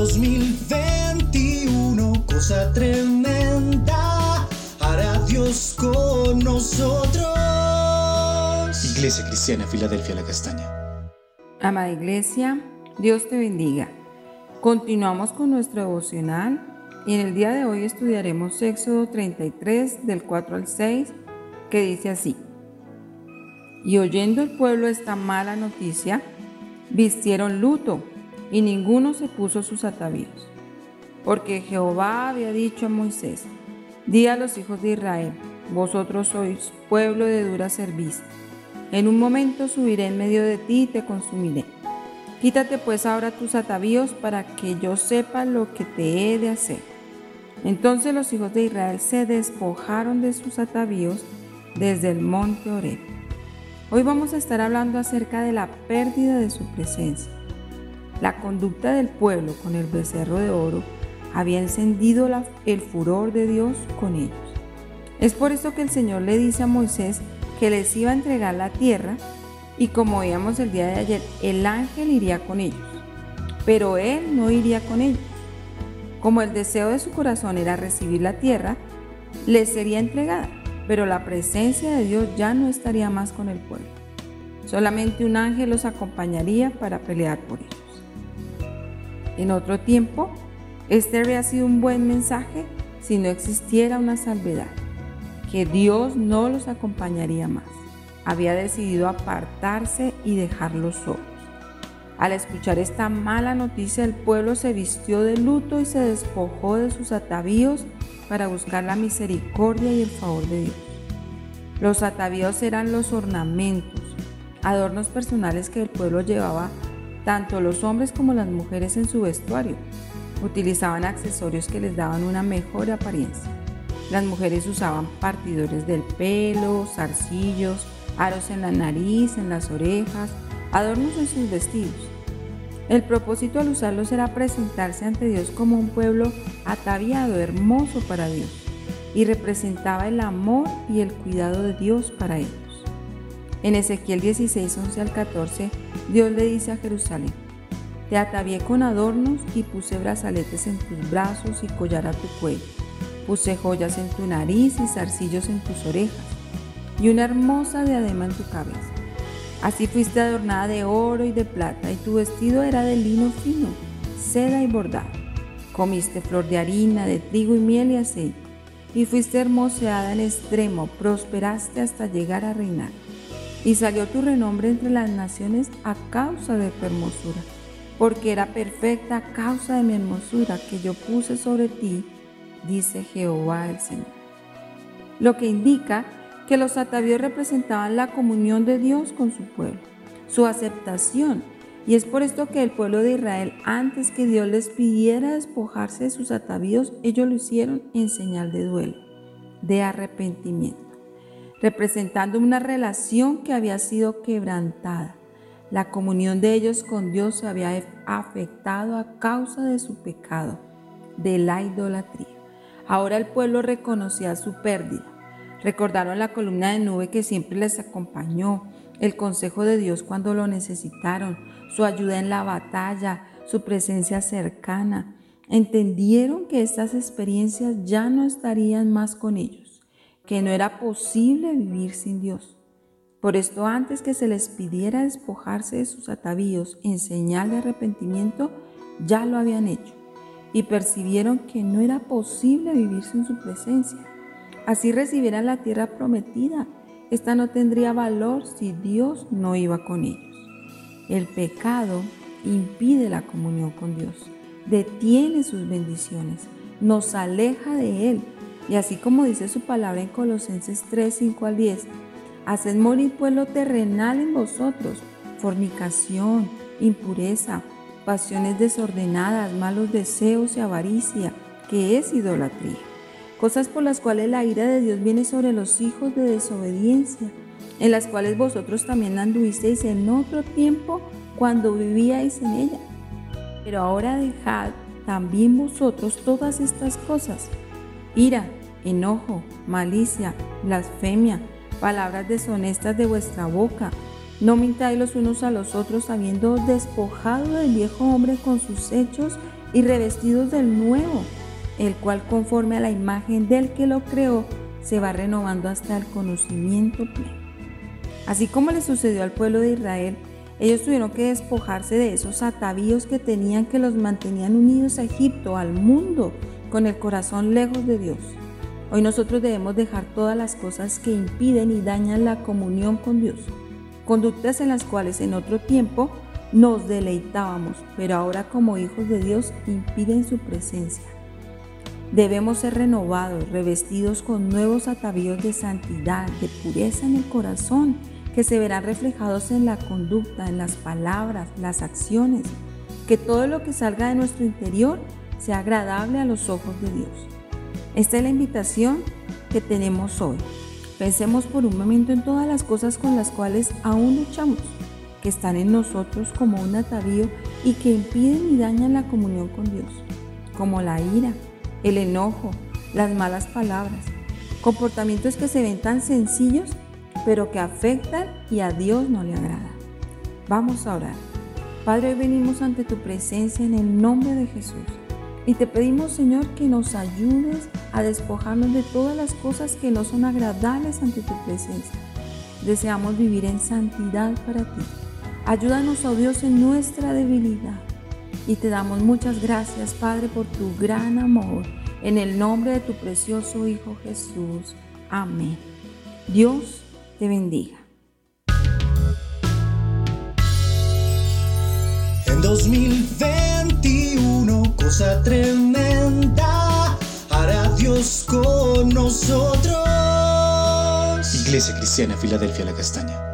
2021, cosa tremenda, hará Dios con nosotros. Iglesia Cristiana, Filadelfia, la Castaña. Amada Iglesia, Dios te bendiga. Continuamos con nuestro devocional y en el día de hoy estudiaremos Éxodo 33 del 4 al 6 que dice así. Y oyendo el pueblo esta mala noticia, vistieron luto y ninguno se puso sus atavíos. Porque Jehová había dicho a Moisés, di a los hijos de Israel, vosotros sois pueblo de dura cerviz. En un momento subiré en medio de ti y te consumiré. Quítate pues ahora tus atavíos para que yo sepa lo que te he de hacer. Entonces los hijos de Israel se despojaron de sus atavíos desde el monte Oreb. Hoy vamos a estar hablando acerca de la pérdida de su presencia. La conducta del pueblo con el becerro de oro había encendido el furor de Dios con ellos. Es por eso que el Señor le dice a Moisés que les iba a entregar la tierra y como veíamos el día de ayer, el ángel iría con ellos, pero él no iría con ellos. Como el deseo de su corazón era recibir la tierra, les sería entregada, pero la presencia de Dios ya no estaría más con el pueblo. Solamente un ángel los acompañaría para pelear por ellos. En otro tiempo, este habría sido un buen mensaje si no existiera una salvedad, que Dios no los acompañaría más había decidido apartarse y dejarlos solos. Al escuchar esta mala noticia, el pueblo se vistió de luto y se despojó de sus atavíos para buscar la misericordia y el favor de Dios. Los atavíos eran los ornamentos, adornos personales que el pueblo llevaba tanto los hombres como las mujeres en su vestuario. Utilizaban accesorios que les daban una mejor apariencia. Las mujeres usaban partidores del pelo, zarcillos, aros en la nariz, en las orejas, adornos en sus vestidos. El propósito al usarlos era presentarse ante Dios como un pueblo ataviado, hermoso para Dios, y representaba el amor y el cuidado de Dios para ellos. En Ezequiel 16, 11 al 14, Dios le dice a Jerusalén, Te atavié con adornos y puse brazaletes en tus brazos y collar a tu cuello. Puse joyas en tu nariz y zarcillos en tus orejas y una hermosa diadema en tu cabeza. Así fuiste adornada de oro y de plata, y tu vestido era de lino fino, seda y bordado. Comiste flor de harina, de trigo y miel y aceite, y fuiste hermoseada en extremo, prosperaste hasta llegar a reinar. Y salió tu renombre entre las naciones a causa de tu hermosura, porque era perfecta a causa de mi hermosura que yo puse sobre ti, dice Jehová el Señor. Lo que indica que los atavíos representaban la comunión de Dios con su pueblo, su aceptación. Y es por esto que el pueblo de Israel, antes que Dios les pidiera despojarse de sus atavíos, ellos lo hicieron en señal de duelo, de arrepentimiento, representando una relación que había sido quebrantada. La comunión de ellos con Dios se había afectado a causa de su pecado, de la idolatría. Ahora el pueblo reconocía su pérdida Recordaron la columna de nube que siempre les acompañó, el consejo de Dios cuando lo necesitaron, su ayuda en la batalla, su presencia cercana. Entendieron que estas experiencias ya no estarían más con ellos, que no era posible vivir sin Dios. Por esto antes que se les pidiera despojarse de sus atavíos en señal de arrepentimiento, ya lo habían hecho y percibieron que no era posible vivir sin su presencia. Así recibieran la tierra prometida. Esta no tendría valor si Dios no iba con ellos. El pecado impide la comunión con Dios, detiene sus bendiciones, nos aleja de Él. Y así como dice su palabra en Colosenses 3, 5 al 10, haced morir pueblo terrenal en vosotros, fornicación, impureza, pasiones desordenadas, malos deseos y avaricia, que es idolatría cosas por las cuales la ira de Dios viene sobre los hijos de desobediencia, en las cuales vosotros también anduvisteis en otro tiempo cuando vivíais en ella. Pero ahora dejad también vosotros todas estas cosas, ira, enojo, malicia, blasfemia, palabras deshonestas de vuestra boca. No mintáis los unos a los otros habiendo despojado del viejo hombre con sus hechos y revestidos del nuevo, el cual conforme a la imagen del que lo creó, se va renovando hasta el conocimiento pleno. Así como le sucedió al pueblo de Israel, ellos tuvieron que despojarse de esos atavíos que tenían que los mantenían unidos a Egipto, al mundo, con el corazón lejos de Dios. Hoy nosotros debemos dejar todas las cosas que impiden y dañan la comunión con Dios, conductas en las cuales en otro tiempo nos deleitábamos, pero ahora como hijos de Dios impiden su presencia. Debemos ser renovados, revestidos con nuevos atavíos de santidad, de pureza en el corazón, que se verán reflejados en la conducta, en las palabras, las acciones, que todo lo que salga de nuestro interior sea agradable a los ojos de Dios. Esta es la invitación que tenemos hoy. Pensemos por un momento en todas las cosas con las cuales aún luchamos, que están en nosotros como un atavío y que impiden y dañan la comunión con Dios, como la ira, el enojo, las malas palabras, comportamientos que se ven tan sencillos pero que afectan y a Dios no le agrada. Vamos a orar. Padre, hoy venimos ante tu presencia en el nombre de Jesús y te pedimos, Señor, que nos ayudes a despojarnos de todas las cosas que no son agradables ante tu presencia. Deseamos vivir en santidad para ti. Ayúdanos, oh Dios, en nuestra debilidad. Y te damos muchas gracias, Padre, por tu gran amor. En el nombre de tu precioso Hijo Jesús. Amén. Dios te bendiga. En 2021, cosa tremenda, hará Dios con nosotros. Iglesia Cristiana Filadelfia La Castaña.